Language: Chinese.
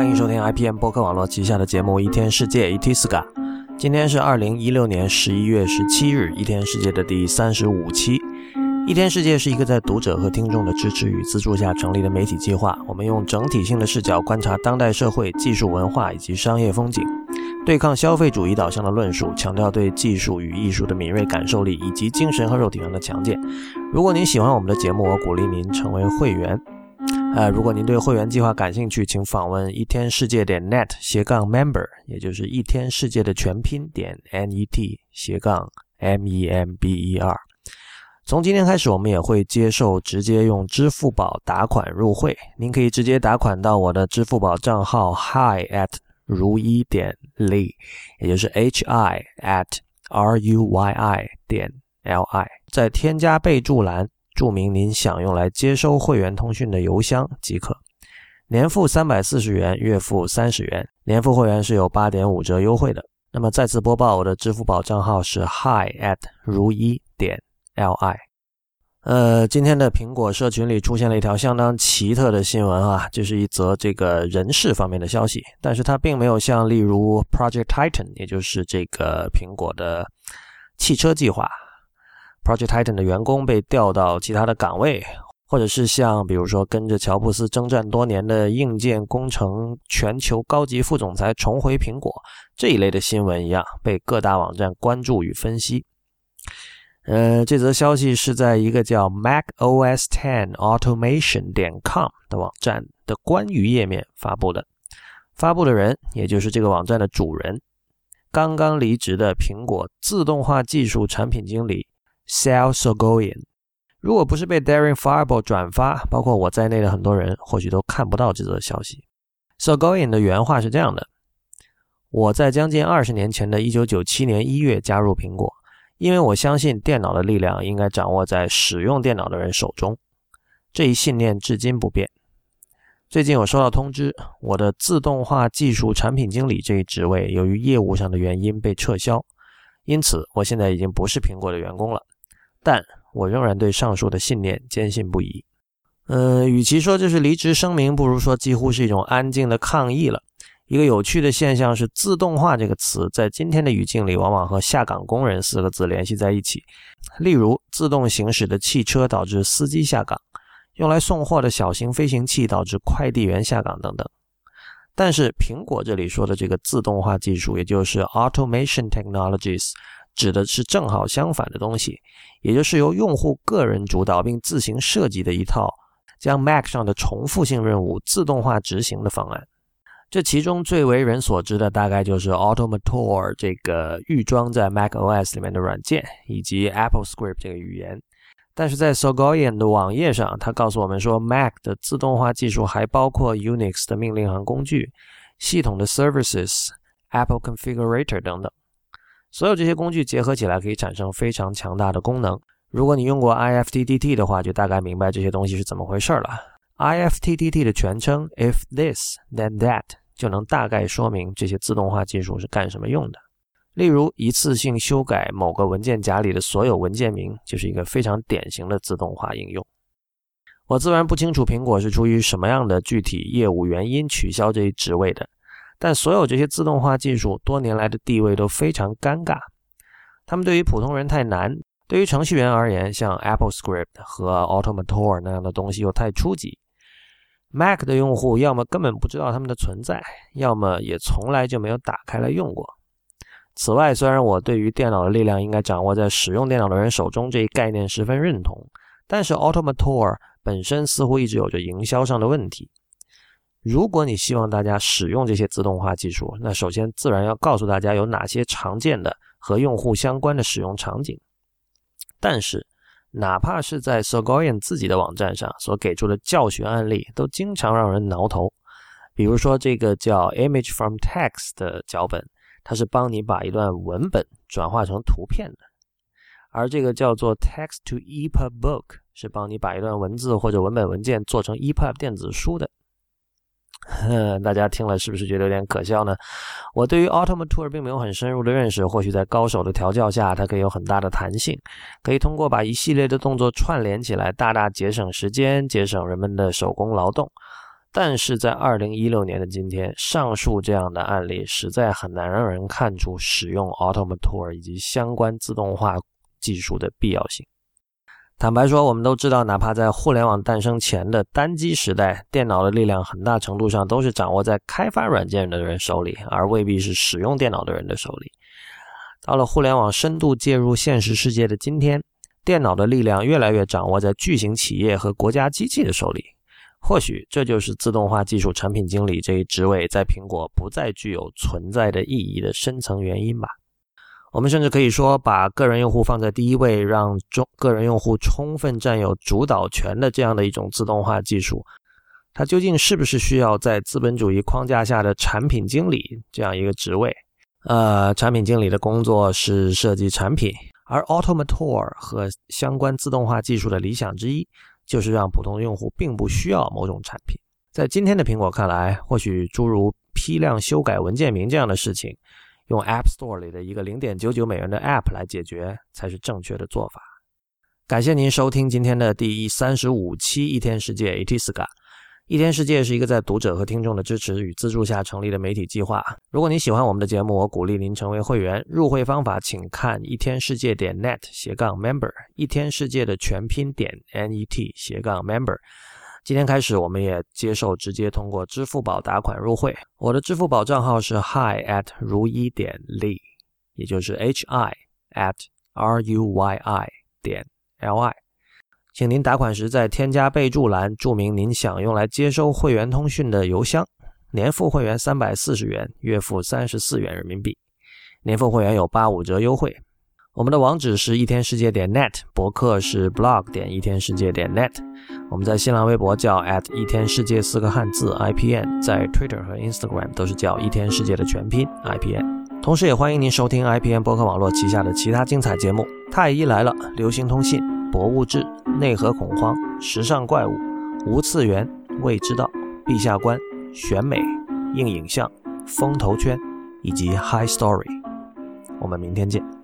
欢迎收听 IPM 播客网络旗下的节目《一天世界》（Itiska）。今天是二零一六年十一月十七日，《一天世界》的第三十五期。《一天世界》是一个在读者和听众的支持与资助下成立的媒体计划。我们用整体性的视角观察当代社会、技术文化以及商业风景，对抗消费主义导向的论述，强调对技术与艺术的敏锐感受力以及精神和肉体上的强健。如果您喜欢我们的节目，我鼓励您成为会员。呃，如果您对会员计划感兴趣，请访问一天世界点 net 斜杠 member，也就是一天世界的全拼点 net 斜杠 m e m b e r。从今天开始，我们也会接受直接用支付宝打款入会。您可以直接打款到我的支付宝账号 hi at 如一点 li，也就是 h i at r u y i 点 l i，在添加备注栏。注明您想用来接收会员通讯的邮箱即可。年付三百四十元，月付三十元。年付会员是有八点五折优惠的。那么再次播报，我的支付宝账号是 hi at 如一点 li。呃，今天的苹果社群里出现了一条相当奇特的新闻啊，就是一则这个人事方面的消息，但是它并没有像例如 Project Titan，也就是这个苹果的汽车计划。Project Titan 的员工被调到其他的岗位，或者是像比如说跟着乔布斯征战多年的硬件工程全球高级副总裁重回苹果这一类的新闻一样，被各大网站关注与分析。呃，这则消息是在一个叫 MacOS Ten Automation 点 com 的网站的关于页面发布的。发布的人，也就是这个网站的主人，刚刚离职的苹果自动化技术产品经理。Sal Sogoyan，如果不是被 Daring Fireball 转发，包括我在内的很多人或许都看不到这则消息。Sogoyan 的原话是这样的：“我在将近二十年前的1997年1月加入苹果，因为我相信电脑的力量应该掌握在使用电脑的人手中。这一信念至今不变。最近我收到通知，我的自动化技术产品经理这一职位由于业务上的原因被撤销，因此我现在已经不是苹果的员工了。”但我仍然对上述的信念坚信不疑。呃，与其说这是离职声明，不如说几乎是一种安静的抗议了。一个有趣的现象是，“自动化”这个词在今天的语境里，往往和“下岗工人”四个字联系在一起。例如，自动行驶的汽车导致司机下岗，用来送货的小型飞行器导致快递员下岗等等。但是，苹果这里说的这个自动化技术，也就是 Automation Technologies。指的是正好相反的东西，也就是由用户个人主导并自行设计的一套将 Mac 上的重复性任务自动化执行的方案。这其中最为人所知的，大概就是 Automotor 这个预装在 Mac OS 里面的软件，以及 Apple Script 这个语言。但是在 Sogoyan 的网页上，他告诉我们说，Mac 的自动化技术还包括 Unix 的命令行工具、系统的 Services、Apple Configurator 等等。所有这些工具结合起来，可以产生非常强大的功能。如果你用过 IFTTT 的话，就大概明白这些东西是怎么回事了。IFTTT 的全称 If This Then That，就能大概说明这些自动化技术是干什么用的。例如，一次性修改某个文件夹里的所有文件名，就是一个非常典型的自动化应用。我自然不清楚苹果是出于什么样的具体业务原因取消这一职位的。但所有这些自动化技术多年来的地位都非常尴尬，他们对于普通人太难，对于程序员而言，像 Apple Script 和 Automator 那样的东西又太初级。Mac 的用户要么根本不知道他们的存在，要么也从来就没有打开来用过。此外，虽然我对于电脑的力量应该掌握在使用电脑的人手中这一概念十分认同，但是 Automator 本身似乎一直有着营销上的问题。如果你希望大家使用这些自动化技术，那首先自然要告诉大家有哪些常见的和用户相关的使用场景。但是，哪怕是在 Sogoyan 自己的网站上所给出的教学案例，都经常让人挠头。比如说，这个叫 Image from Text 的脚本，它是帮你把一段文本转化成图片的；而这个叫做 Text to EPUB Book，是帮你把一段文字或者文本文件做成 EPUB 电子书的。大家听了是不是觉得有点可笑呢？我对于 Automotor 并没有很深入的认识，或许在高手的调教下，它可以有很大的弹性，可以通过把一系列的动作串联起来，大大节省时间，节省人们的手工劳动。但是在二零一六年的今天，上述这样的案例实在很难让人看出使用 Automotor 以及相关自动化技术的必要性。坦白说，我们都知道，哪怕在互联网诞生前的单机时代，电脑的力量很大程度上都是掌握在开发软件的人手里，而未必是使用电脑的人的手里。到了互联网深度介入现实世界的今天，电脑的力量越来越掌握在巨型企业和国家机器的手里。或许这就是自动化技术产品经理这一职位在苹果不再具有存在的意义的深层原因吧。我们甚至可以说，把个人用户放在第一位，让中个人用户充分占有主导权的这样的一种自动化技术，它究竟是不是需要在资本主义框架下的产品经理这样一个职位？呃，产品经理的工作是设计产品，而 Automotor 和相关自动化技术的理想之一。就是让普通用户并不需要某种产品。在今天的苹果看来，或许诸如批量修改文件名这样的事情，用 App Store 里的一个零点九九美元的 App 来解决才是正确的做法。感谢您收听今天的第三十五期一天世界 Itiska。一天世界是一个在读者和听众的支持与资助下成立的媒体计划。如果您喜欢我们的节目，我鼓励您成为会员。入会方法请看一天世界点 net 斜杠 member，一天世界的全拼点 net 斜杠 member。今天开始，我们也接受直接通过支付宝打款入会。我的支付宝账号是 hi at 如一点 li，也就是 h i at r u y i 点 l i。请您打款时在添加备注栏注明您想用来接收会员通讯的邮箱。年付会员三百四十元，月付三十四元人民币。年付会员有八五折优惠。我们的网址是一天世界点 net，博客是 blog 点一天世界点 net。我们在新浪微博叫 at 一天世界四个汉字 IPN，在 Twitter 和 Instagram 都是叫一天世界的全拼 IPN。同时，也欢迎您收听 IPN 博客网络旗下的其他精彩节目：太医来了、流行通信、博物志。内核恐慌、时尚怪物、无次元、未知道、陛下观、选美、硬影像、风投圈以及 High Story。我们明天见。